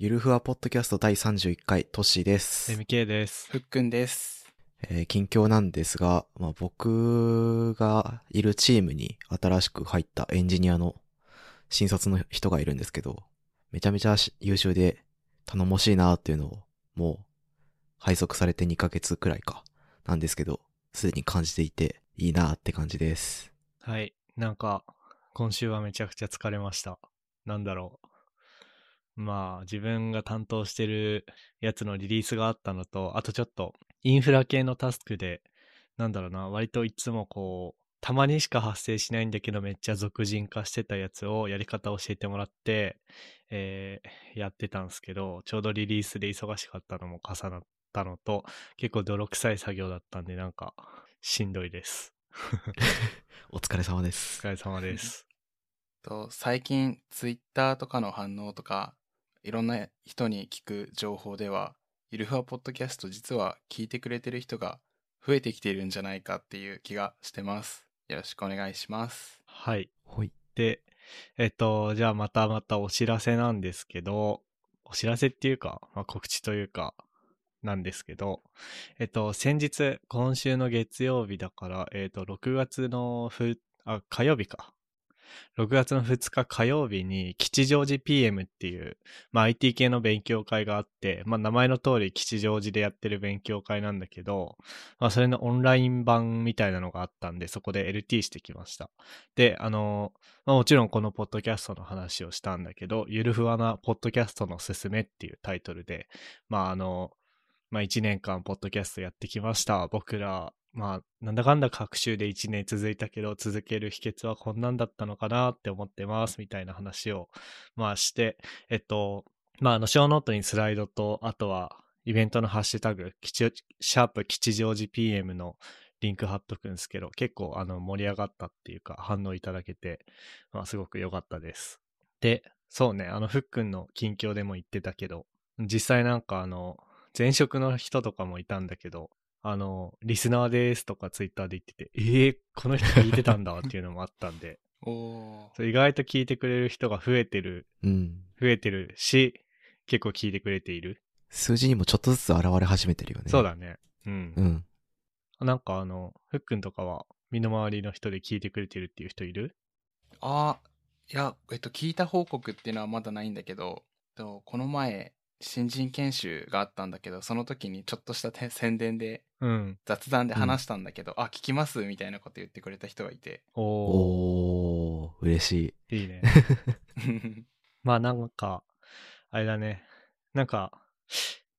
ゆるふわポッドキャスト第31回、トッシーです。MK です。ふっくんです。えー近況なんですが、まあ、僕がいるチームに新しく入ったエンジニアの新卒の人がいるんですけど、めちゃめちゃし優秀で頼もしいなっていうのをもう配属されて2ヶ月くらいかなんですけど、すでに感じていていいなって感じです。はい。なんか、今週はめちゃくちゃ疲れました。なんだろう。まあ、自分が担当してるやつのリリースがあったのと、あとちょっと、インフラ系のタスクで、なんだろうな、割といつもこう、たまにしか発生しないんだけど、めっちゃ俗人化してたやつをやり方を教えてもらって、えーやってたんですけど、ちょうどリリースで忙しかったのも重なったのと、結構泥臭い作業だったんで、なんか、しんどいです。お疲れ様です。お疲れ様です。と最近、ツイッターとかの反応とか、いろんな人に聞く情報では、ゆるふわポッドキャスト実は聞いてくれてる人が増えてきているんじゃないかっていう気がしてます。よろしくお願いします。はい。ほい。で、えっと、じゃあまたまたお知らせなんですけど、お知らせっていうか、まあ、告知というか、なんですけど、えっと、先日、今週の月曜日だから、えっと、6月のふ、あ、火曜日か。6月の2日火曜日に吉祥寺 PM っていう、まあ、IT 系の勉強会があって、まあ、名前の通り吉祥寺でやってる勉強会なんだけど、まあ、それのオンライン版みたいなのがあったんで、そこで LT してきました。で、あの、まあ、もちろんこのポッドキャストの話をしたんだけど、ゆるふわなポッドキャストのすすめっていうタイトルで、まああの、まあ1年間ポッドキャストやってきました。僕ら、まあなんだかんだ各週で1年続いたけど、続ける秘訣はこんなんだったのかなって思ってます、みたいな話を、まあして、えっと、まああの、ショーノートにスライドと、あとは、イベントのハッシュタグ、シャープ吉祥寺 PM のリンク貼っとくんですけど、結構あの盛り上がったっていうか反応いただけて、まあすごく良かったです。で、そうね、あのふっくんの近況でも言ってたけど、実際なんかあの、前職の人とかもいたんだけど、あの、リスナーですとかツイッターで言ってて、えー、この人聞いてたんだっていうのもあったんで、おー。そう意外と聞いてくれる人が増えてる、うん。増えてるし、結構聞いてくれている。数字にもちょっとずつ現れ始めてるよね。そうだね。うんう。ん。なんかあの、ふっくんとかは身の回りの人で聞いてくれてるっていう人いる？あー、いや、えっと、聞いた報告っていうのはまだないんだけど、とこの前、新人研修があったんだけど、その時にちょっとしたて宣伝でうん。雑談で話したんだけど、あ、聞きますみたいなこと言ってくれた人がいて。おー、おー、嬉しい。いいね。まあなんか、あれだね。なんか、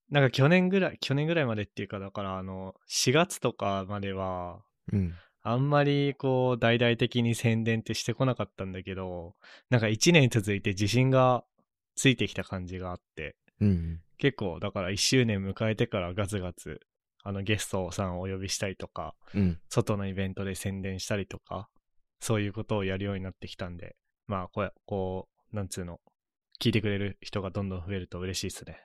なんか去年ぐらい、去年ぐらいまでっていうか、だからあの、4月とかまでは、うん。あんまりこう、大々的に宣伝ってしてこなかったんだけど、なんか1年続いて自信がついてきた感じがあって、うん。結構、だから1周年迎えてからガツガツ、あのゲストさんをお呼びしたりとか、うん。外のイベントで宣伝したりとか、そういうことをやるようになってきたんで、まあ、こう、こう、なんつうの、聞いてくれる人がどんどん増えると嬉しいですね。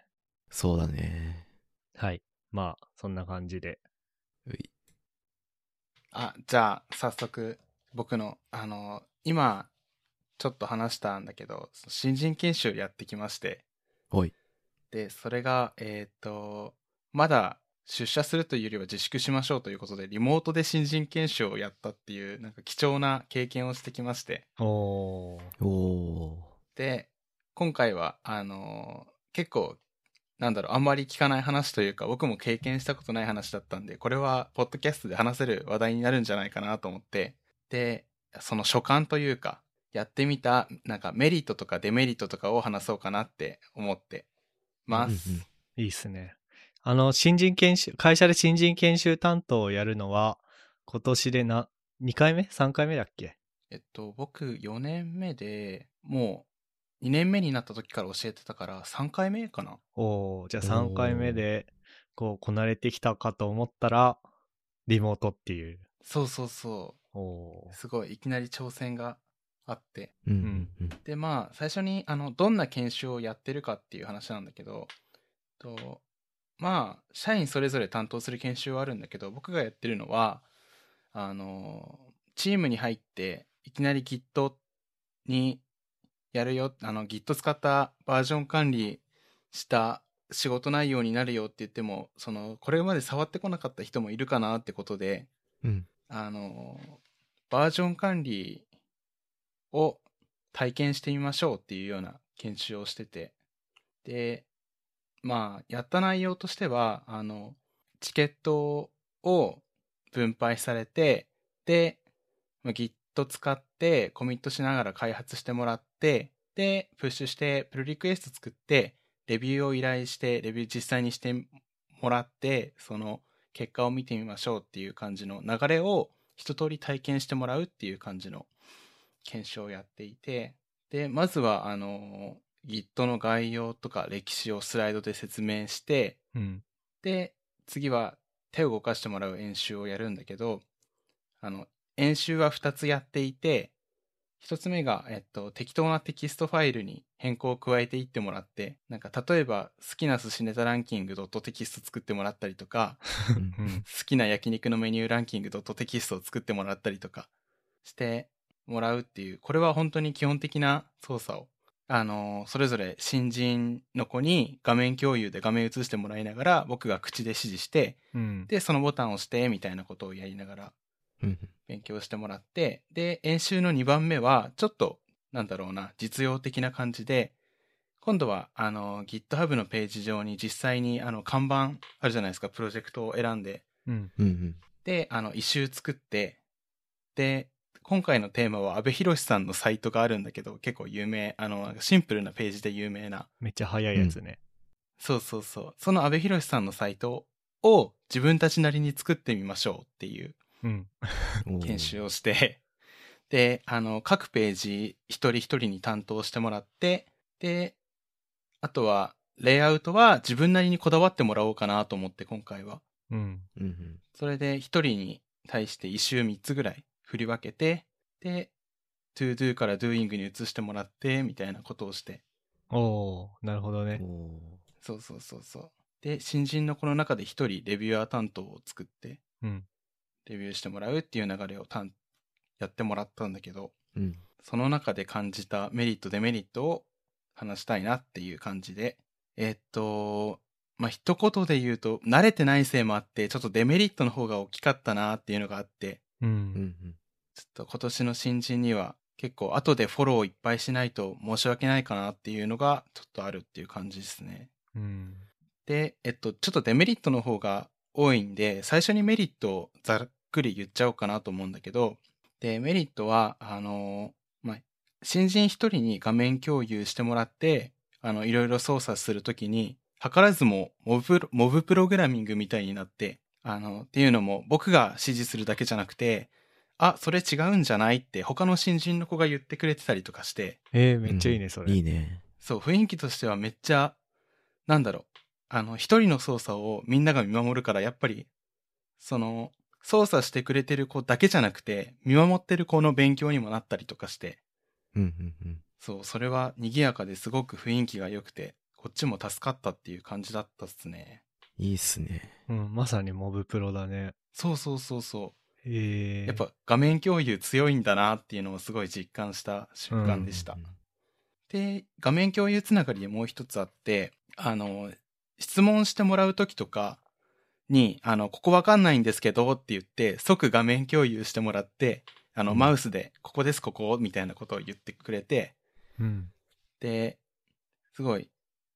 そうだね。はい。まあ、そんな感じで。ういあ、じゃあ、早速、僕の、あの、今、ちょっと話したんだけど、新人研修やってきまして、おい。で、それが、えっ、と、まだ出社するというよりは自粛しましょうということで、リモートで新人研修をやったっていう、なんか貴重な経験をしてきまして、おー。おー。で、今回は、あの結構、なんだろう、あんまり聞かない話というか、僕も経験したことない話だったんで、これは、ポッドキャストで話せる話題になるんじゃないかなと思って、で、その所感というか、やってみた、なんかメリットとかデメリットとかを話そうかなって思ってます。うんうんいいっすね。あの、新人研修、会社で新人研修担当をやるのは、今年でな、2回目 ?3 回目だっけ？えっと、僕4年目で、もう2年目になった時から教えてたから3回目かな？おー、じゃあ3回目で、こう、こなれてきたかと思ったら、リモートっていう。そうそうそおう。すごい、いきなり挑戦があって。うんうんうん。で、まあ、最初に、あの、どんな研修をやってるかっていう話なんだけど、と、まあ、社員それぞれ担当する研修はあるんだけど、僕がやってるのは、あの、チームに入って、いきなり Git にやるよ、あの、Git 使ったバージョン管理した仕事内容になるよって言っても、その、これまで触ってこなかった人もいるかなってことで、うん。あの、バージョン管理を体験してみましょうっていうような研修をしてて、で、まあ、やった内容としては、あの、チケットを分配されて、で、Git 使ってコミットしながら開発してもらって、で、プッシュして、プルリクエスト作って、レビューを依頼して、レビュー実際にしてもらって、その結果を見てみましょうっていう感じの流れを一通り体験してもらうっていう感じの研修をやっていて、で、まずは、あの、Git の概要とか歴史をスライドで説明して、うん。で、次は手を動かしてもらう演習をやるんだけど、あの、演習は2つやっていて、1つ目が、えっと、適当なテキストファイルに変更を加えていってもらって、なんか例えば好きな寿司ネタランキングドットテキスト作ってもらったりとか。好きな焼肉のメニューランキングドットテキストを作ってもらったりとかしてもらうっていう、これは本当に基本的な操作を、あの、それぞれ新人の子に画面共有で画面映してもらいながら、僕が口で指示して、うん。で、そのボタンを押して、みたいなことをやりながらうん。勉強してもらって、で、演習の2番目は、ちょっと、なんだろうな、実用的な感じで、今度は、あの、GitHub のページ上に実際に、あの、看板あるじゃないですか、プロジェクトを選んで。うん。で、あの、一周作って、で、今回のテーマは、安部寛さんのサイトがあるんだけど、結構有名、あの、シンプルなページで有名な、めっちゃ早いやつね。そうそうそう、その安部寛さんのサイトを自分たちなりに作ってみましょうっていううん。研修をして、で、あの、各ページ一人一人に担当してもらって、で、あとは、レイアウトは自分なりにこだわってもらおうかなと思って、今回は。うん。うんうん。それで一人に対して一周三つぐらい振り分けて、で、to do から doing に移してもらって、みたいなことをして。おー、なるほどおね。ーそうそうそうそう。で、新人の子の中で一人レビュアー担当を作って、うん。レビューしてもらうっていう流れをたんやってもらったんだけど、うん。その中で感じたメリット、デメリットを話したいなっていう感じで、えっと、まあ、一言で言うと、慣れてないせいもあって、ちょっとデメリットの方が大きかったなっていうのがあって、う。うんん。ちょっと今年の新人には結構後でフォローいっぱいしないと申し訳ないかなっていうのがちょっとあるっていう感じですね。うん。で、えっと、ちょっとデメリットの方が多いんで、最初にメリットをざっくり言っちゃおうかなと思うんだけど、で、メリットは、あの、まあ、新人一人に画面共有してもらって、あの、いろいろ操作するときに、図らずもモブモブプログラミングみたいになって、あの、っていうのも僕が指示するだけじゃなくて、あ、それ違うんじゃないって他の新人の子が言ってくれてたりとかして、えー、めっちゃいいね、それ。いいね。そう、雰囲気としてはめっちゃ、なんだろう。あの、一人の操作をみんなが見守るから、やっぱり、その、操作してくれてる子だけじゃなくて、見守ってる子の勉強にもなったりとかして、うん。うん。うん。そう、それは賑やかですごく雰囲気が良くて、こっちも助かったっていう感じだったっすね。いいっすね。うん、まさにモブプロだね。そうそうそうそう。えー。やっぱ画面共有強いんだなっていうのをすごい実感した瞬間でした。で、画面共有つながりでもう一つあって、あの、質問してもらうときとかに、あの、ここわかんないんですけどって言って、即画面共有してもらって、あの、うんマウスで、ここです、ここ、みたいなことを言ってくれて、うん。で、すごい、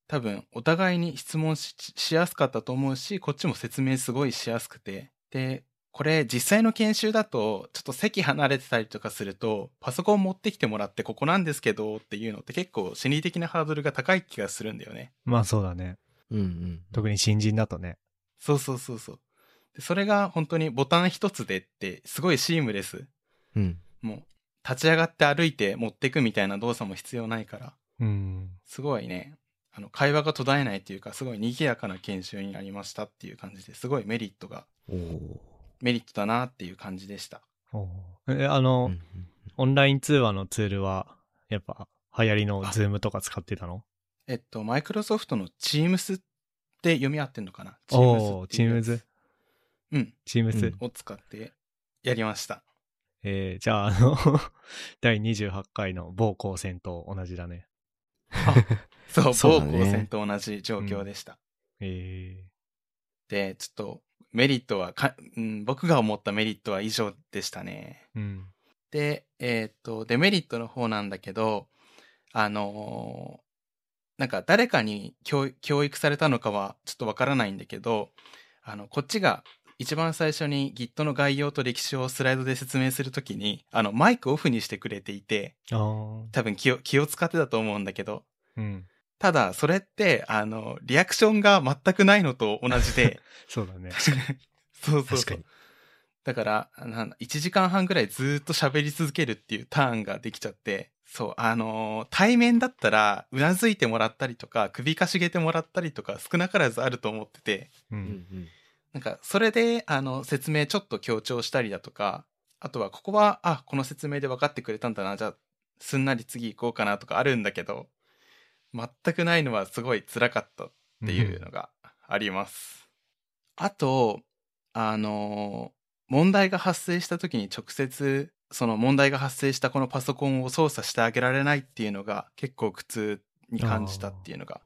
多分、お互いに質問ししやすかったと思うし、こっちも説明すごいしやすくて、で、これ実際の研修だと、ちょっと席離れてたりとかすると、パソコン持ってきてもらってここなんですけどっていうのって結構心理的なハードルが高い気がするんだよね。まあそうだね。うん。うん。特に新人だとね。そうそうそうそう。でそれが本当にボタン一つでって、すごいシームレス。うん。もう、立ち上がって歩いて持ってくみたいな動作も必要ないから、うん。すごいね、あの、会話が途絶えないっていうか、すごい賑やかな研修になりましたっていう感じですごいメリットが、メリットだなっていう感じでした。え、あの、うん。オンライン通話のツールは、やっぱ、流行りのズームとか使ってたの？えっと、マイクロソフトの Teams って読み合ってんのかな？おー、チームズっていうやつうん。チームズ、うんを使ってやりました。えー、じゃあ、あの、第28回の某高専と同じだね。そう、そうだね某高専と同じ状況でした。えで、ちょっと、メリットはか、うん、僕が思ったメリットは以上でしたね。ーうん。で、えーっと、デメリットの方なんだけど、あのーなんか誰かに教教育されたのかはちょっとわからないんだけど、あの、こっちが一番最初に Git の概要と歴史をスライドで説明するときに、あの、マイクオフにしてくれていて。多分気を、気を使ってたと思うんだけど、うん。ただ、それって、あの、リアクションが全くないのと同じで、そうだね。そうそうそう確かに。。だから、なんだ1時間半ぐらいずーっと喋り続けるっていうターンができちゃって、そう、あのー対面だったら、うなずいてもらったりとか、首かしげてもらったりとか、少なからずあると思ってて、う。うんんなんか、それで、あの、説明ちょっと強調したりだとか、あとは、ここは、あ、この説明で分かってくれたんだな、じゃあ、すんなり次行こうかなとかあるんだけど、全くないのはすごい辛かったっていうのがあります。あと、あの、問題が発生した時に直接、その問題が発生したこのパソコンを操作してあげられないっていうのが結構苦痛に感じたっていうのが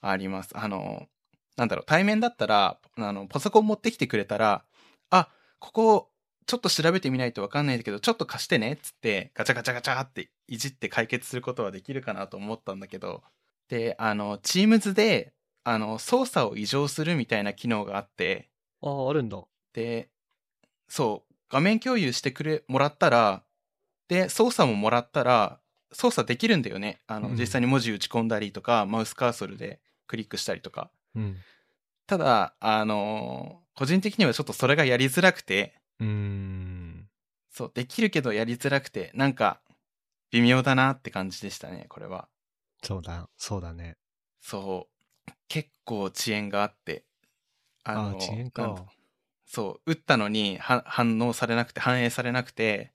あります。あの、なんだろう、対面だったら、あの、パソコン持ってきてくれたら、あ、ここ、ちょっと調べてみないとわかんないんだけど、ちょっと貸してねっつって、ガチャガチャガチャっていじって解決することはできるかなと思ったんだけど、で、あの、Teams で、あの、操作を異常するみたいな機能があって、ああ、あるんだ。で、そう、画面共有してくれ、もらったら、で、操作ももらったら、操作できるんだよね。あの、うん実際に文字打ち込んだりとか、マウスカーソルでクリックしたりとか。うん。ただ、あのー個人的にはちょっとそれがやりづらくて、うーん。そう、できるけどやりづらくて、なんか、微妙だなって感じでしたね、これは。そうだ、そうだね。そう、結構遅延があって。ああ、遅延かだ。そう、打ったのには反応されなくて、反映されなくて、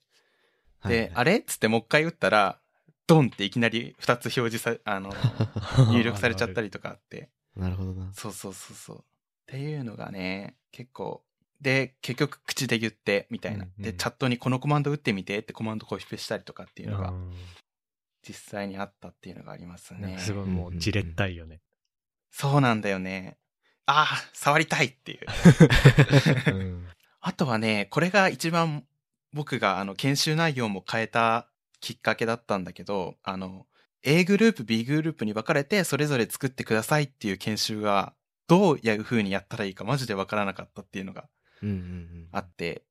で、あれれっつってもう一回打ったら、ドンっていきなり二つ表示さ、あの、入力されちゃったりとかあって。なるほどな。そうそうそうそう。っていうのがね、結構。で、結局口で言って、みたいな。うんうんで、チャットにこのコマンド打ってみてってコマンドコピペしたりとかっていうのがうん実際にあったっていうのがありますね。すごいもうじれったいよね。そうなんだよね。ああ、触りたいっていう。うん。あとはね、これが一番僕があの研修内容も変えたきっかけだったんだけど、あの、A グループ、B グループに分かれてそれぞれ作ってくださいっていう研修がどういう風にやったらいいかマジで分からなかったっていうのが。あって、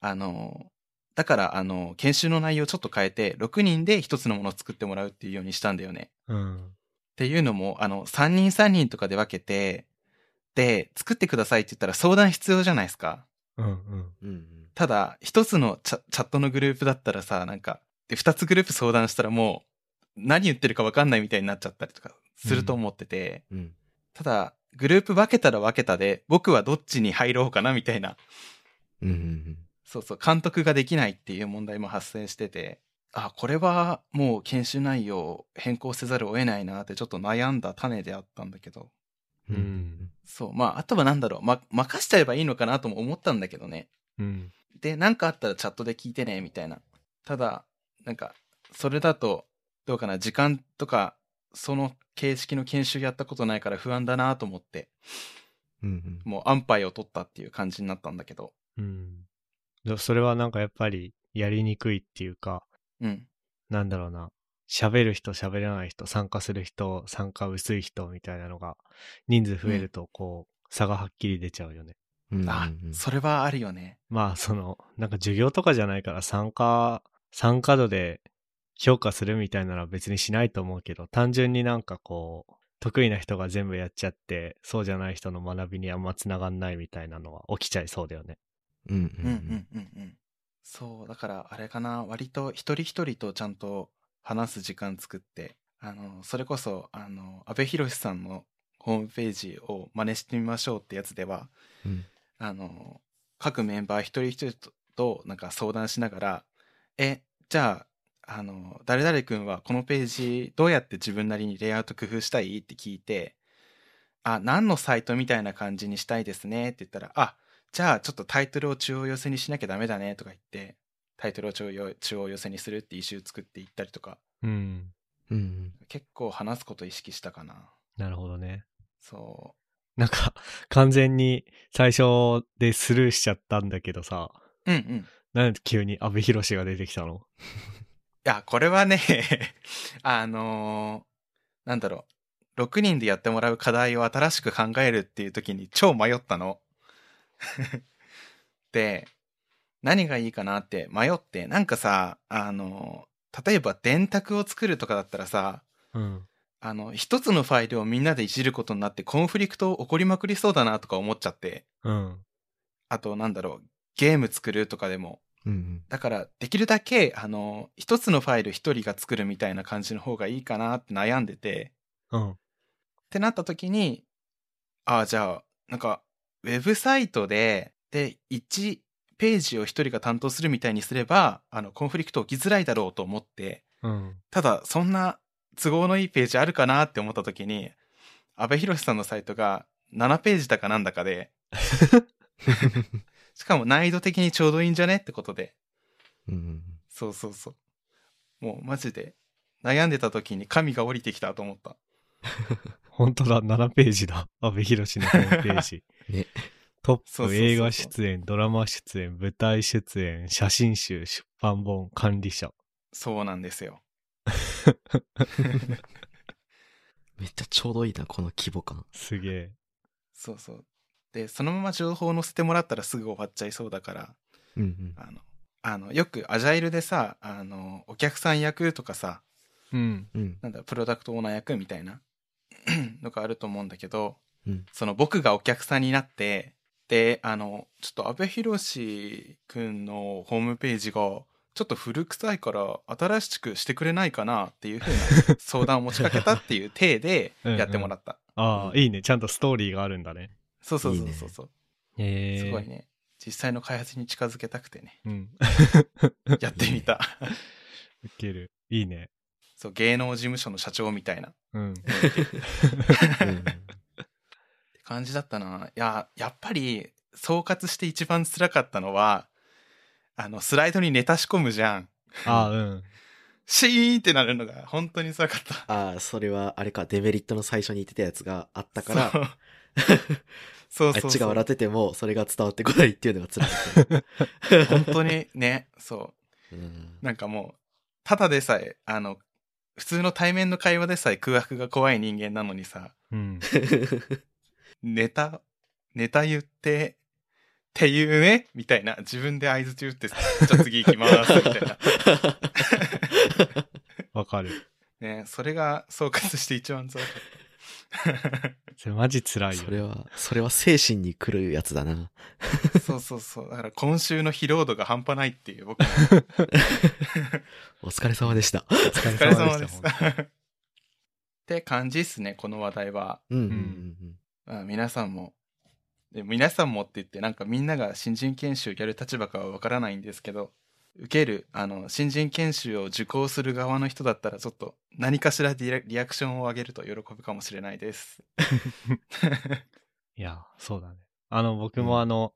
あの、だからあの、研修の内容をちょっと変えて6人で一つのものを作ってもらうっていうようにしたんだよね。うん。っていうのも、あの、3人3人とかで分けて、で、作ってくださいって言ったら相談必要じゃないですか。ただ、一つのチャチャットのグループだったらさ、なんか、で、二つグループ相談したらもう、何言ってるか分かんないみたいになっちゃったりとかすると思ってて、うん。ただ、グループ分けたら分けたで、僕はどっちに入ろうかなみたいな、うんうんそうそう、監督ができないっていう問題も発生してて、あ、これはもう研修内容を変更せざるを得ないなってちょっと悩んだ種であったんだけど、うん。うんそう、まあ、あとはなんだろう、ま、任しちゃえばいいのかなとも思ったんだけどね。うん。で、なんかあったらチャットで聞いてね、みたいな。ただ、なんか、それだと、どうかな、時間とか、その形式の研修やったことないから不安だなと思って、うんうん。もう安牌を取ったっていう感じになったんだけど。うん。でそれはなんかやっぱりやりにくいっていうか、うん。なんだろうな。喋る人、喋らない人、参加する人、参加薄い人みたいなのが、人数増えるとこう、差がはっきり出ちゃうよね。うんうんあう、んそれはあるよね。まあ、その、なんか授業とかじゃないから参加、参加度で評価するみたいなのは別にしないと思うけど、単純になんかこう、得意な人が全部やっちゃって、そうじゃない人の学びにあんま繋がんないみたいなのは起きちゃいそうだよね。うんうんうんうんうんうん。そう、だからあれかな、割と一人一人とちゃんと話す時間作って、あの、それこそ、あの、安部寛さんのホームページを真似してみましょうってやつでは、うん。あの、各メンバー一人一人ととなんか相談しながら、え、じゃあ、あの、誰々君はこのページどうやって自分なりにレイアウト工夫したいって聞いて、あ、何のサイトみたいな感じにしたいですねって言ったら、あ、じゃあちょっとタイトルを中央寄せにしなきゃダメだねとか言って、タイトルを中央中央寄せにするってイシュー作っていったりとか、うん。うん。結構話すこと意識したかな。なるほどね。そなんか、完全に最初でスルーしちゃったんだけどさ、う。うんうん。いなんで急に阿部寛が出てきたの？や、これはね、あのーなんだろう。6人でやってもらう課題を新しく考えるっていう時に超迷ったの。で、何がいいかなって迷って、なんかさ、あのー例えば電卓を作るとかだったらさ、うん。あの、一つのファイルをみんなでいじることになってコンフリクト起こりまくりそうだなとか思っちゃって。うん。あと、なんだろう、ゲーム作るとかでも。うん。だから、できるだけ、あの、一つのファイル一人が作るみたいな感じの方がいいかなって悩んでて。うん。ってなった時に、ああ、じゃあ、なんか、ウェブサイトで、で、1ページを一人が担当するみたいにすれば、あの、コンフリクト起きづらいだろうと思って、うん。ただ、そんな都合のいいページあるかなって思った時に、安倍博さんのサイトが7ページだかなんだかで、しかも難易度的にちょうどいいんじゃね？ってことで、うん。そうそうそう。もうマジで悩んでた時に神が降りてきたと思った。本当だ、7ページだ。阿部寛のホームページ。ね。トップ映画出演、ドラマ出演、舞台出演、写真集、出版本、管理者。そうなんですよ。めっちゃちょうどいいな、この規模感。すげえ。そうそう。で、そのまま情報を載せてもらったらすぐ終わっちゃいそうだから、うんうん。あの、あの、よくアジャイルでさ、あの、お客さん役とかさ、うん。うん。なんだ、プロダクトオーナー役みたいな のがあると思うんだけど、うん。その僕がお客さんになって、で、あの、ちょっと安部寛くんのホームページが、ちょっと古臭いから新しくしてくれないかなっていうふうな 相談を持ちかけたっていう体でやってもらった。ああ、うんいいね。ちゃんとストーリーがあるんだね。そうそうそういいねそうそう。へえ。すごい。ね。実際の開発に近づけたくてね、うん。やってみた。ウケる。いいね。そう、芸能事務所の社長みたいなうん。うん感じだったな。いや、やっぱり、総括して一番辛かったのは、あの、スライドにネタ仕込むじゃん。ああ、うん。シーンってなるのが本当に辛かった。ああ、それは、あれか、デメリットの最初に言ってたやつがあったから、そうそう。あっちが笑ってても、それが伝わってこないっていうのが辛かった。本当にね、そう。うんなんかもう、ただでさえ、あの、普通の対面の会話でさえ空白が怖い人間なのにさ、うん。ネタ、ネタ言って、っていうねみたいな。自分で合図中って、じゃあ次行きます、みたいな。わかる。ねそれが総括して一番辛かった。それマジ辛いよ。それは、それは精神に来るやつだな。そうそうそう。だから今週の疲労度が半端ないっていう、僕の お疲れ様でした。お疲れ様です。本当にって感じっすね、この話題は。うんうんうんまあ、皆さんも。で皆さんもって言って、なんかみんなが新人研修やる立場かはわからないんですけど、受ける、あの、新人研修を受講する側の人だったら、ちょっと何かしらリアリアクションを上げると喜ぶかもしれないです。いや、そうだね。あの、僕もあの、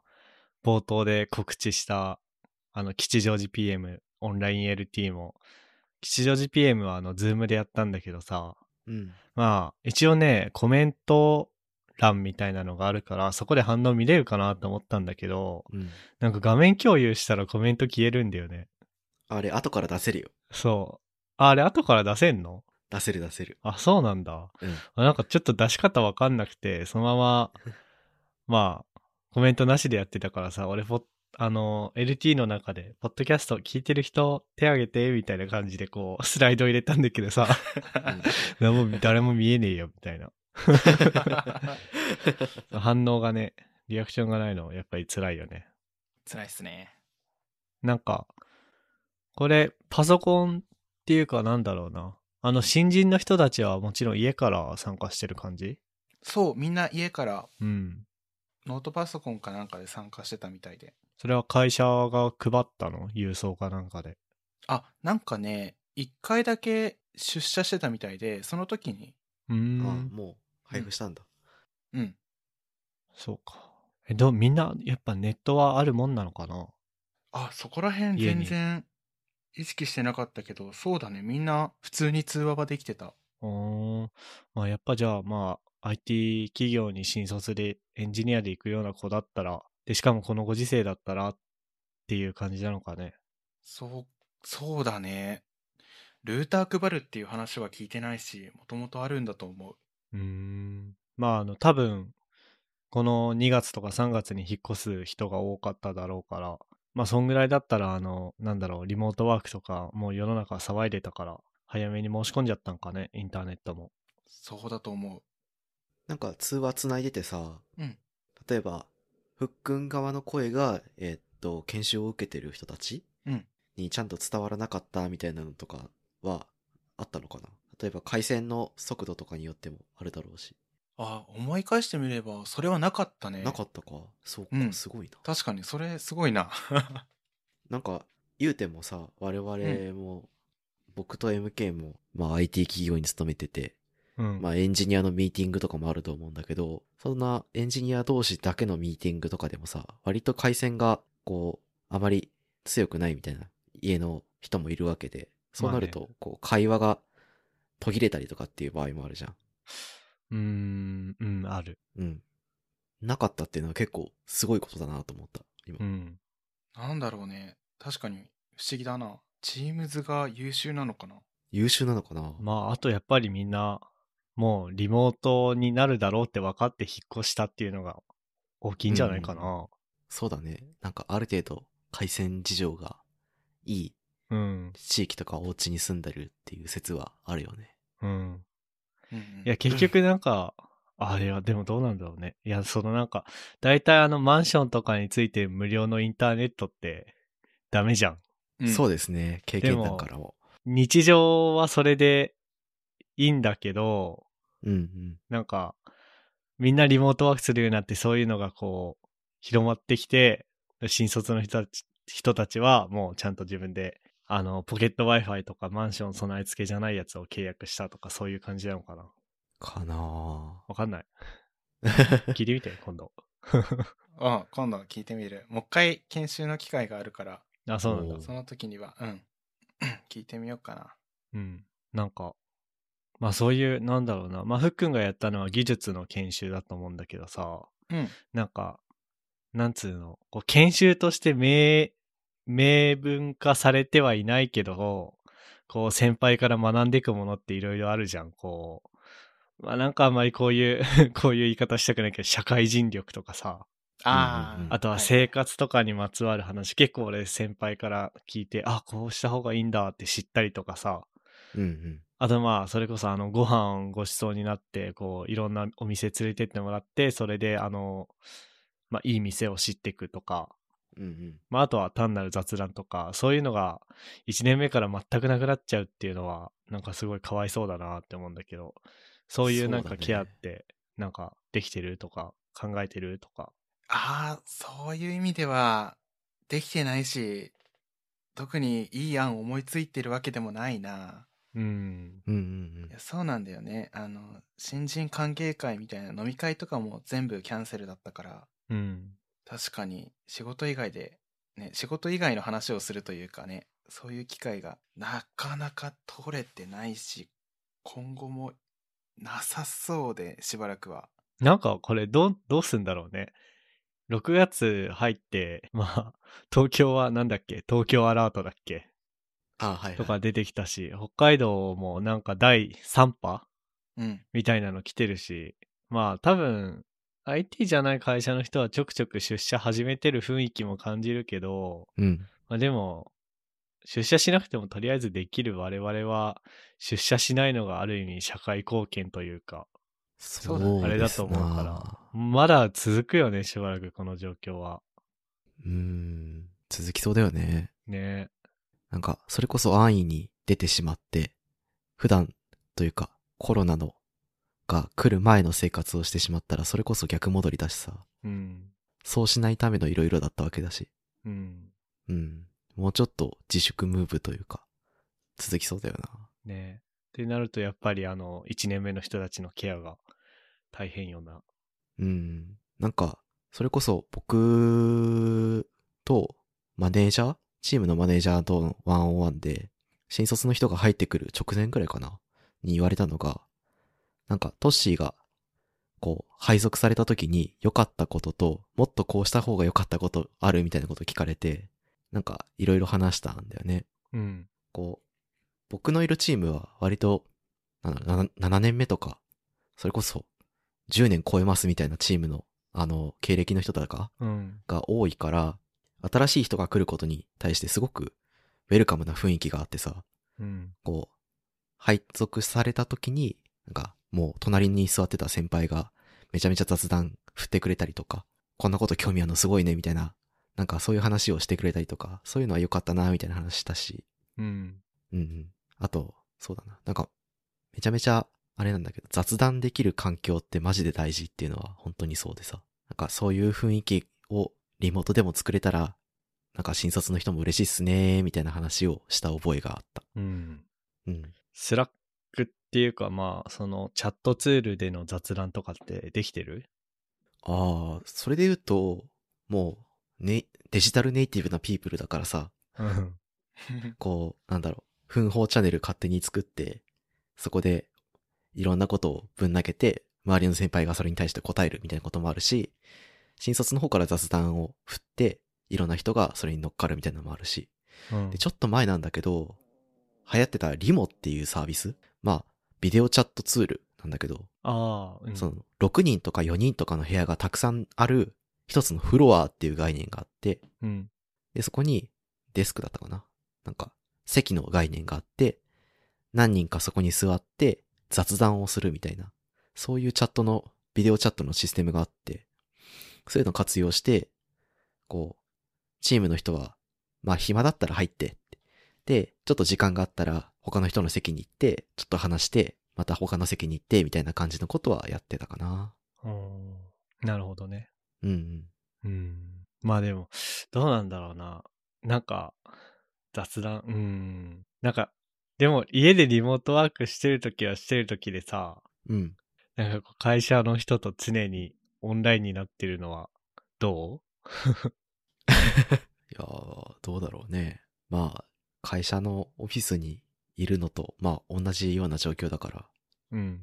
冒頭で告知した、あの、吉祥寺 PM、オンライン LT も、吉祥寺 PM はあの、ズームでやったんだけどさ、うん。まあ、一応ね、コメント欄みたいなのがあるから、そこで反応見れるかなと思ったんだけど、うん。なんか画面共有したらコメント消えるんだよね。あれ、後から出せるよ。そう。ああれ、後から出せんの？出せる出せる。あ、そうなんだ。うん。あなんかちょっと出し方わかんなくて、そのまま、まあ、コメントなしでやってたからさ、俺ポッ、あの、LT の中で、ポッドキャスト聞いてる人手挙げて、みたいな感じでこう、スライド入れたんだけどさ、何も誰も見えねえよ、みたいな。反応がね、リアクションがないの、やっぱり辛いよね。辛いっすね。なんか、これ、パソコンっていうかなんだろうな。あの、新人の人たちはもちろん家から参加してる感じ？そう、みんな家からうん。ノートパソコンかなんかで参加してたみたいで。それは会社が配ったの？郵送かなんかで。あ、なんかね、一回だけ出社してたみたいで、その時に、うん。もう、配布したんだ。うん。そうか。え、どう、みんな、やっぱネットはあるもんなのかな？あ、そこら辺全然意識してなかったけど、そうだね。みんな普通に通話はできてた。おーまあやっぱじゃあまあ IT 企業に新卒でエンジニアで行くような子だったら、で、しかもこのご時世だったらっていう感じなのかね。そう、そうだね。ルーター配るっていう話は聞いてないし、もともとあるんだと思う。うーん。まああの多分、この2月とか3月に引っ越す人が多かっただろうから、まあそんぐらいだったらあの、なんだろう、リモートワークとかもう世の中騒いでたから、早めに申し込んじゃったんかね、インターネットも。そうだと思う。なんか通話つないでてさ、うん例えば、ふっくん側の声が、えーっと、研修を受けてる人たちうんにちゃんと伝わらなかったみたいなのとかはあったのかな？例えば回線の速度とかによってもあるだろうし。あ、思い返してみれば、それはなかったね。なかったかそうか、うんすごいな。確かに、それすごいな。なんか、言うてもさ、我々も、僕と MK も、まあ IT 企業に勤めてて、うん。まあエンジニアのミーティングとかもあると思うんだけど、そんなエンジニア同士だけのミーティングとかでもさ、割と回線が、こう、あまり強くないみたいな家の人もいるわけで、そうなると、こう、会話が途切れたりとかっていう場合もあるじゃん。うーん、うん、ある。うん。なかったっていうのは結構すごいことだなと思った、今。うん。なんだろうね。確かに不思議だな。チームズが優秀なのかな？優秀なのかな？まあ、あとやっぱりみんな、もうリモートになるだろうって分かって引っ越したっていうのが大きいんじゃないかな。そうだね。なんかある程度回線事情がいいうん。地域とかお家に住んでるっていう説はあるよね。うん。いや、結局なんか、あれはでもどうなんだろうね。いや、そのなんか、大体あのマンションとかについて無料のインターネットってダメじゃん。うんそうですね。経験談からも。日常はそれでいいんだけど、うんうん。なんか、みんなリモートワークするようになってそういうのがこう、広まってきて、新卒の人たち人たちはもうちゃんと自分で、あの、ポケット Wi-Fi とかマンション備え付けじゃないやつを契約したとかそういう感じなのかなかなわかんない。ぁ 聞いてみて、今度。あ今度聞いてみる。もう一回研修の機会があるから、あ、そうなんだお。その時には、うん。聞いてみようかな。うん。なんか、まあそういう、なんだろうな。まあふっくんがやったのは技術の研修だと思うんだけどさ、うん。なんか、なんつうの、こう研修として明、明文化されてはいないけど、こう先輩から学んでいくものっていろいろあるじゃん、こう。まあなんかあんまりこういう、こういう言い方したくないけど、社会人力とかさ、ああ、うんうんうん。あとは生活とかにまつわる話、結構俺先輩から聞いて、あ、こうした方がいいんだって知ったりとかさ、うんうん。あとまあ、それこそあの、ご飯ごちそうになって、こう、いろんなお店連れてってもらって、それであの、まあ、いい店を知っていくとか、うんうん。まあ、あとは単なる雑談とか、そういうのが1年目から全くなくなっちゃうっていうのは、なんかすごいかわいそうだなって思うんだけど、そういうなんかケアって、なんかできてるとか、考えてるとか。ああ、そういう意味では、できてないし、特にいい案思いついてるわけでもないな。うん。うんうんいやそうなんだよね。あの、新人歓迎会みたいな飲み会とかも全部キャンセルだったから、うん。確かに仕事以外で、ね、仕事以外の話をするというかね、そういう機会がなかなか取れてないし、今後もなさそうで、しばらくは。なんかこれどう、どうすんだろうね。6月入って、まあ、東京はなんだっけ？東京アラートだっけ？あはい、はい。とか出てきたし、北海道もなんか第3波うん。みたいなの来てるし、まあ多分 IT じゃない会社の人はちょくちょく出社始めてる雰囲気も感じるけど、うん。まあでも、出社しなくてもとりあえずできる我々は出社しないのがある意味社会貢献というか、そうだねあれだと思うから、まだ続くよね、しばらくこの状況は。うーん。続きそうだよね。ねなんか、それこそ安易に出てしまって、普段というか、コロナの、が来る前の生活をしてしまったら、それこそ逆戻りだしさ、うん。そうしないための色々だったわけだし、うん。うん。もうちょっと自粛ムーブというか、続きそうだよな。ねってなるとやっぱりあの、1年目の人たちのケアが大変よな。うん。なんか、それこそ僕とマネージャーチームのマネージャーとのワンオンワンで、新卒の人が入ってくる直前くらいかなに言われたのが、なんかトッシーが、こう、配属された時に良かったことと、もっとこうした方が良かったことあるみたいなこと聞かれて、なんかいろいろ話したんだよね。うん。こう、僕のいるチームは割と、なんだろう、7, 7年目とか、それこそ10年超えますみたいなチームの、あの、経歴の人とかうん。が多いから、新しい人が来ることに対してすごくウェルカムな雰囲気があってさ、うん。こう、配属された時に、なんか、もう隣に座ってた先輩がめちゃめちゃ雑談振ってくれたりとか、こんなこと興味あるのすごいね、みたいな、なんかそういう話をしてくれたりとか、そういうのは良かったな、みたいな話したし、うん。うんうん。あと、そうだな。なんか、めちゃめちゃ、あれなんだけど、雑談できる環境ってマジで大事っていうのは本当にそうでさ。なんかそういう雰囲気をリモートでも作れたら、なんか新卒の人も嬉しいっすねーみたいな話をした覚えがあった。うん。うん。スラックっていうか、まあ、その、チャットツールでの雑談とかってできてる？ああ、それで言うと、もう、ね、デジタルネイティブなピープルだからさ、うん。こう、なんだろう、奮法チャンネル勝手に作って、そこでいろんなことをぶん投げて、周りの先輩がそれに対して答えるみたいなこともあるし、新卒の方から雑談を振って、いろんな人がそれに乗っかるみたいなのもあるし。うんで、ちょっと前なんだけど、流行ってたリモっていうサービス？まあ、ビデオチャットツールなんだけど、ああ、うん。その、6人とか4人とかの部屋がたくさんある、一つのフロアっていう概念があって、うん。で、そこにデスクだったかな？なんか、席の概念があって、何人かそこに座って雑談をするみたいな、そういうチャットの、ビデオチャットのシステムがあって、そういうのを活用して、こう、チームの人は、まあ暇だったら入ってって。で、ちょっと時間があったら他の人の席に行って、ちょっと話して、また他の席に行って、みたいな感じのことはやってたかな。うんなるほどね。うんうん。うん。まあでも、どうなんだろうな。なんか、雑談、うん。なんか、でも家でリモートワークしてるときはしてるときでさ、うん。なんか会社の人と常にオンラインになってるのはど いやー、どうだろうね。まあ、会社のオフィスにいるのと、まあ、同じような状況だから、ううん。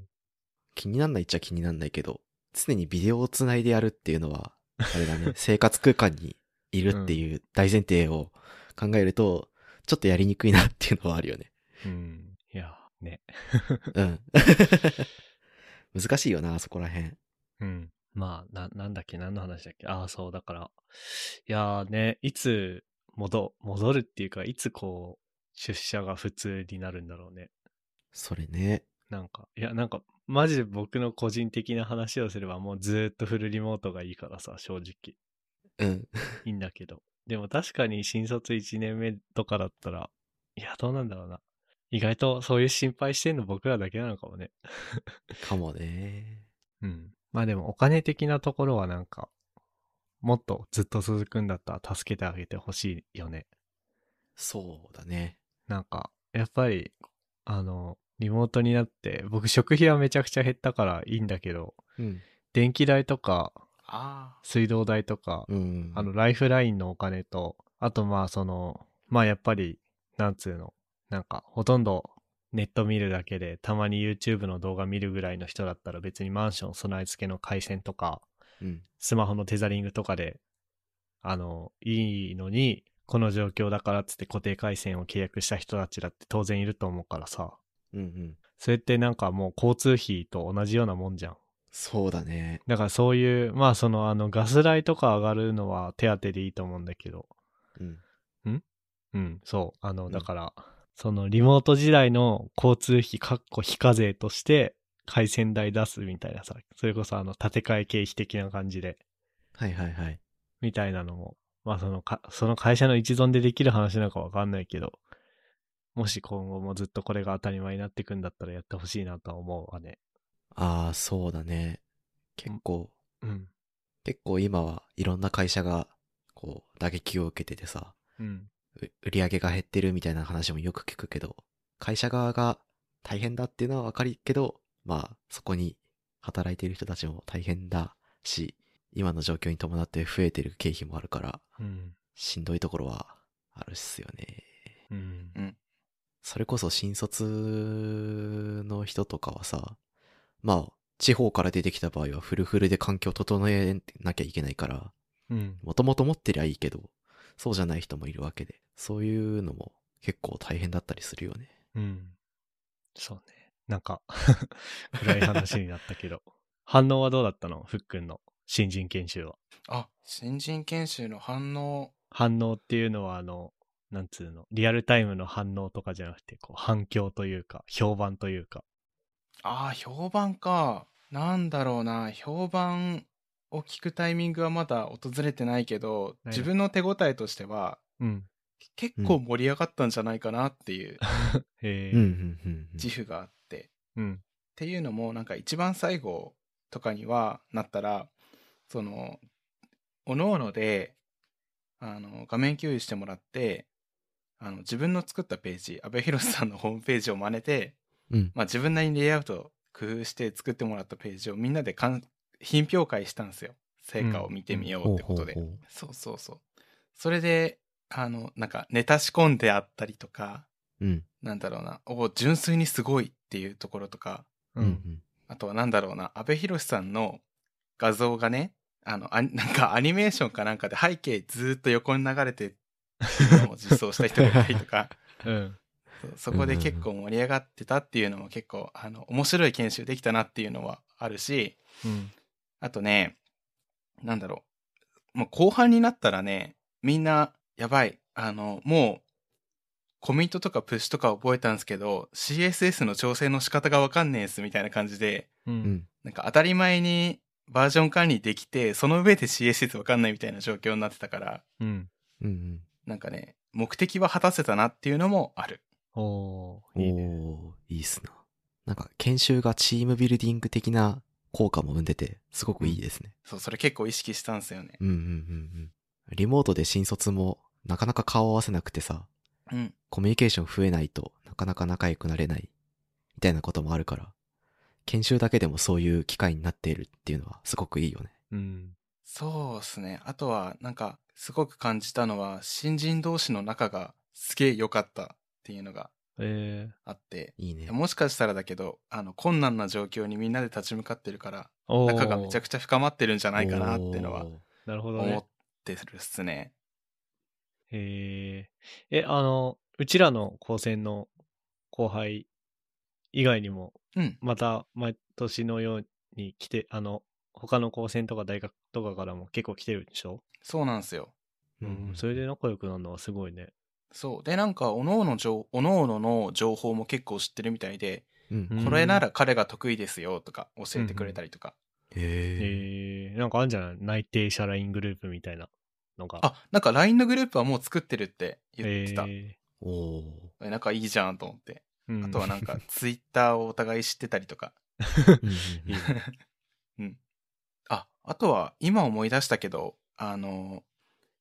気になんないっちゃ気になんないけど、常にビデオをつないでやるっていうのは、あれだね、生活空間にいるっていう大前提を考えると、ちょっとやりにくいなっていうのはあるよね。うん。いや、ね。うん。難しいよな、そこら辺。うん。まあ、な、なんだっけ何の話だっけ？ああ、そう、だから、いやーね、いつ戻、戻るっていうか、いつこう、出社が普通になるんだろうね。それね。なんか、いや、なんか、マジで僕の個人的な話をすれば、もうずーっとフルリモートがいいからさ、正直。うん。いいんだけど。でも確かに新卒1年目とかだったら、いや、どうなんだろうな。意外とそういう心配してんの僕らだけなのかもね。かもね。うん。まあでもお金的なところはなんか、もっとずっと続くんだったら助けてあげてほしいよね。そうだね。なんか、やっぱり、あの、リモートになって、僕食費はめちゃくちゃ減ったからいいんだけど、うん。電気代とかあ水道代とか、うん。あの、ライフラインのお金と、あとまあその、まあやっぱり、なんつうの、なんかほとんどネット見るだけで、たまに YouTube の動画見るぐらいの人だったら別にマンション備え付けの回線とか、うん。スマホのテザリングとかで、あの、いいのに、この状況だからっつって固定回線を契約した人たちだって当然いると思うからさ、うんうん。それってなんかもう交通費と同じようなもんじゃん。そうだね。だからそういう、まあそのあのガス代とか上がるのは手当でいいと思うんだけど、うん。うん、そう。あの、んだから、そのリモート時代の交通費、かっこ非課税として、回線代出すみたいなさ、それこそあの、建て替え経費的な感じで、はいはいはい。みたいなのも、まあそのか、その会社の一存でできる話なのかわかんないけど、もし今後もずっとこれが当たり前になっていくんだったらやってほしいなとは思うわね。ああ、そうだね。結構、うん。結構今はいろんな会社が、こう、打撃を受けててさ、うん。う売り上げが減ってるみたいな話もよく聞くけど、会社側が大変だっていうのはわかるけど、まあ、そこに働いている人たちも大変だし、今の状況に伴って増えてる経費もあるから、うん。しんどいところはあるっすよね。うん。それこそ新卒の人とかはさ、まあ、地方から出てきた場合はフルフルで環境整えなきゃいけないから、うん。もともと持ってりゃいいけど、そうじゃない人もいるわけで、そういうのも結構大変だったりするよね。うん。そうね。なんか、暗い話になったけど。反応はどうだったの？ふっくんの新人研修は。あ、新人研修の反応。反応っていうのは、あの、なんつうの、リアルタイムの反応とかじゃなくて、こう、反響というか、評判というか。ああ、評判か。なんだろうな。評判を聞くタイミングはまだ訪れてないけど、自分の手応えとしては、うん。結構盛り上がったんじゃないかなっていううん。自負があって。うん。っていうのもなんか一番最後とかにはなったらそのおのおのであの画面共有してもらってあの自分の作ったページ阿部寛さんの ホームページを真似て、うん。まあ、自分なりにレイアウト工夫して作ってもらったページをみんなでかん品評会したんですよ成果を見てみようってことで、そうそうそうそれであのなんかネタ仕込んであったりとかうん。なんだろうなお純粋にすごいっていうところとかううんん。あとはなんだろうな、阿部寛さんの画像がね、あの、あ なんかアニメーションかなんかで背景ずーっと横に流れて実装した人がいたりとか、うん。そうそこで結構盛り上がってたっていうのも結構、あの、面白い研修できたなっていうのはあるし、うん。あとね、なんだろう、もう後半になったらね、みんな、やばい、あの、もう、コミットとかプッシュとか覚えたんですけど、CSS の調整の仕方がわかんねえっすみたいな感じで、う。うんん。なんか当たり前にバージョン管理できて、その上で CSS わかんないみたいな状況になってたから、うん。うん。なんかね、目的は果たせたなっていうのもある。おー、うん。いいね。おー、いいっすな。なんか、研修がチームビルディング的な効果も生んでて、すごくいいですね。そう、それ結構意識したんですよね。うん、うん、うん、うん。リモートで新卒も、なかなか顔合わせなくてさ、うん。コミュニケーション増えないとなかなか仲良くなれないみたいなこともあるから、研修だけでもそういう機会になっているっていうのはすごくいいよね。うん。そうですね。あとは、なんか、すごく感じたのは、新人同士の仲がすげえ良かったっていうのがえあって、いいね。もしかしたらだけど、あの、困難な状況にみんなで立ち向かってるから、仲がめちゃくちゃ深まってるんじゃないかなっていうのはなるほど思っね。てるっすね。へえ。え、あの、うちらの高専の後輩以外にも、うん。また毎年のように来て、あの、他の高専とか大学とかからも結構来てるでしょ？そうなんですよ。うん。それで仲良くなるのはすごいね。そう。で、なんか、おのおの情、おのおのの情報も結構知ってるみたいで、うん。うんこれなら彼が得意ですよとか教えてくれたりとか。へえ。へえ。なんかあるんじゃない？内定者 LINE グループみたいなのが。あ、なんか LINE のグループはもう作ってるって言ってた。へおー。えなんかいいじゃんと思って。ーうんあとはなんか、ツイッターをお互い知ってたりとか。うん。あ、あとは、今思い出したけど、あの、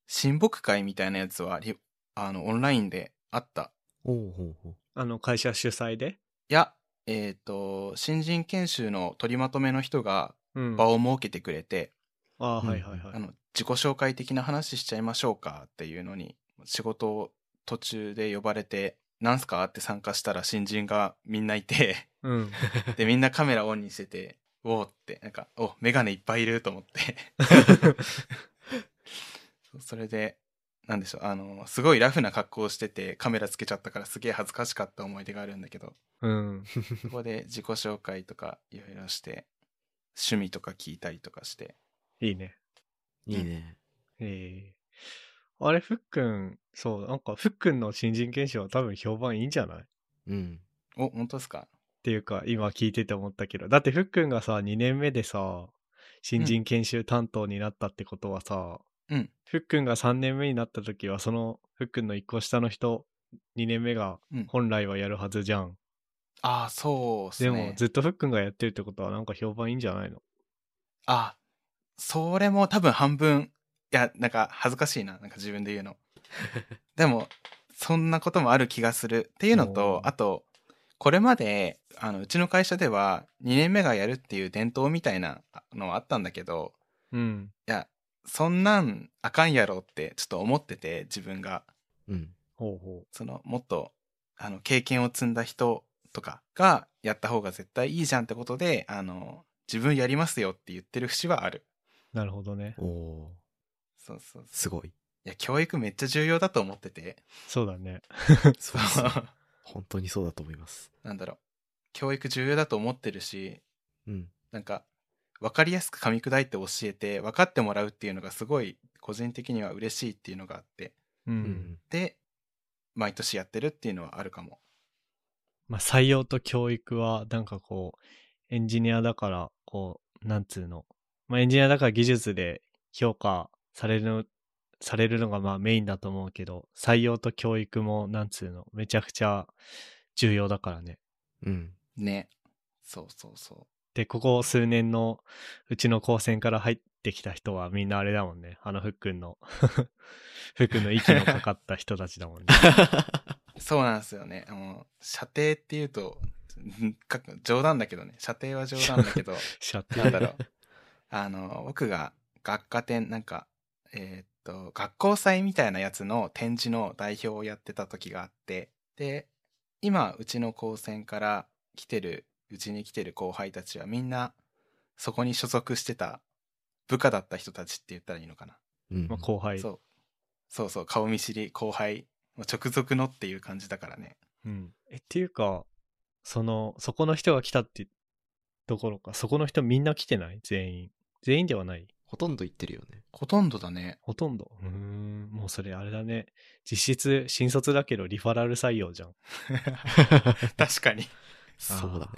親睦会みたいなやつはリ、あの、オンラインであった。おーほうほう。あの、会社主催で？いや、えっ、と、新人研修の取りまとめの人がうん。場を設けてくれて、ああ、うんはいはいはい。あの、自己紹介的な話しちゃいましょうかっていうのに、仕事を途中で呼ばれて、なんすか？って参加したら新人がみんないて、うん。で、みんなカメラオンにしてて、おーって、なんか、お、メガネいっぱいいると思って。それで、なんでしょう、あの、すごいラフな格好をしてて、カメラつけちゃったからすげえ恥ずかしかった思い出があるんだけど、うん。そこで自己紹介とかいろいろして、趣味とか聞いたりとかして、いいね。いいね。ええあれ、ふっくん、そう、なんか、ふっくんの新人研修は多分評判いいんじゃない？っうん。お、本当ですか？ていうか、今聞いてて思ったけど。だって、ふっくんがさ、2年目でさ、新人研修担当になったってことはさ、うん。ふっくんが3年目になった時は、その、ふっくんの1個下の人、2年目がうん本来はやるはずじゃん。ああ、そうっすね。でも、ずっとふっくんがやってるってことは、なんか評判いいんじゃないの？あ、それも多分半分、いや、なんか恥ずかしいな、なんか自分で言うの。でも、そんなこともある気がするっていうのおと、ーあと、これまで、あの、うちの会社では2年目がやるっていう伝統みたいなのはあったんだけど、うん。いや、そんなんあかんやろってちょっと思ってて、自分が。うん。ほうほその、もっと、あの、経験を積んだ人とかがやった方が絶対いいじゃんってことで、あの、自分やりますよって言ってる節はある。う。なるほどね。おおーそうそうそう。すごい。いや、教育めっちゃ重要だと思ってて。そうだね。そうです。本当にそうだと思います。なんだろう。教育重要だと思ってるし、うん。なんか、わかりやすく噛み砕いて教えて、分かってもらうっていうのがすごい、個人的には嬉しいっていうのがあって、う。うんん。で、毎年やってるっていうのはあるかも。まあ、採用と教育は、なんかこう、エンジニアだから、こう、なんつうの。まあ、エンジニアだから技術で評価される、されるのがまあメインだと思うけど、採用と教育も、なんつうの、めちゃくちゃ重要だからね。うん。ね。そうそうそで、ここ数年のうちの高専から入ってきた人はみんなあれだもんね。あのふっくんの、ふっくんの息のかかった人たちだもんね。う。そうなんですよね。もう、射程っていうと、冗談だけどね。射程は冗談だけど、射程？なんだろう。あの、僕が学科展、なんか、えーっと、学校祭みたいなやつの展示の代表をやってた時があって、で、今、うちの高専から来てる、うちに来てる後輩たちはみんな、そこに所属してた部下だった人たちって言ったらいいのかな。うんまあ、後輩。そう。そうそう、顔見知り、後輩、直属のっていう感じだからね。うん。え、っていうか、その、そこの人が来たってどころか、そこの人みんな来てない？全員。全員ではない？ほとんど言ってるよね。ほとんどだね。ほとんど。うーん、もうそれあれだね。実質、新卒だけどリファラル採用じゃん。確かに。そうだね。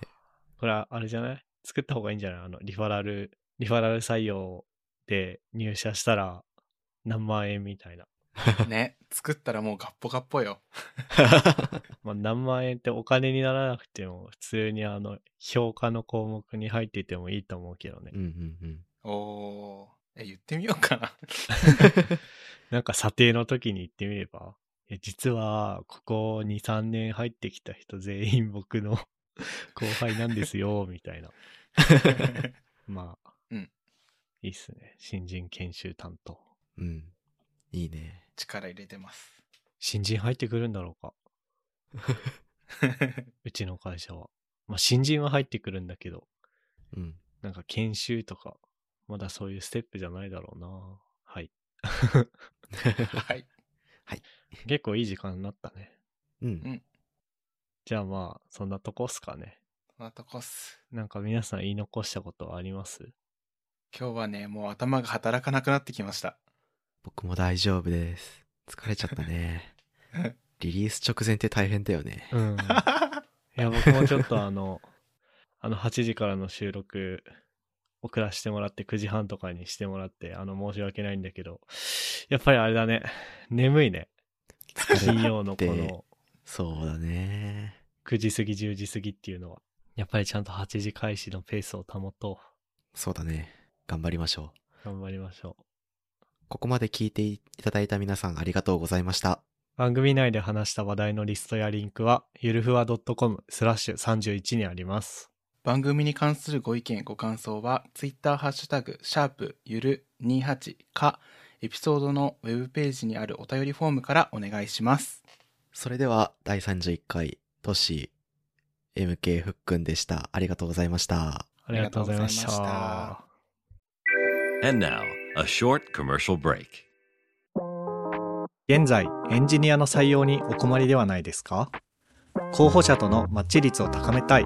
これはあれじゃない？作った方がいいんじゃない？あの、リファラル、リファラル採用で入社したら何万円みたいな。ね。作ったらもうガッポガッポよ。まあ、何万円ってお金にならなくても、普通にあの、評価の項目に入っていてもいいと思うけどねうん。うんうん。おー。え、言ってみようかな。なんか査定の時に言ってみれば、え実は、ここ2、3年入ってきた人全員僕の 後輩なんですよ、みたいな。まあ、うんいいっすね。新人研修担当。うん。いいね。力入れてます。新人入ってくるんだろうか。うちの会社は。まあ、新人は入ってくるんだけど、うん。なんか研修とか、まだそういうステップじゃないだろうな。はい。はい。結構いい時間になったね。うん。じゃあまあ、そんなとこっすかね。そんなとこっす。なんか皆さん言い残したことはあります？今日はね、もう頭が働かなくなってきました。僕も大丈夫です。疲れちゃったね。リリース直前って大変だよね。うん。いや、僕もちょっとあの、あの8時からの収録、送らせてもらって9時半とかにしてもらって、あの、申し訳ないんだけど、やっぱりあれだね、眠いね。金曜のこのそうだね。9時過ぎ10時過ぎっていうのは。やっぱりちゃんと8時開始のペースを保とそうだね。頑張りましょう。う。頑張りましょう。ここまで聞いていただいた皆さんありがとうございました。番組内で話した話題のリストやリンクは、ゆるふわ .com スラッシュ31にあります。番組に関するご意見、ご感想は、ツイッターハッシュタグ、シャープゆる28か、エピソードのウェブページにあるお便りフォームからお願いします。それでは第31回都市 MK ふっくんでした。ありがとうございました。ありがとうございましたし。And now, a short commercial break. 現在、エンジニアの採用にお困りではないですか？候補者とのマッチ率を高めたい、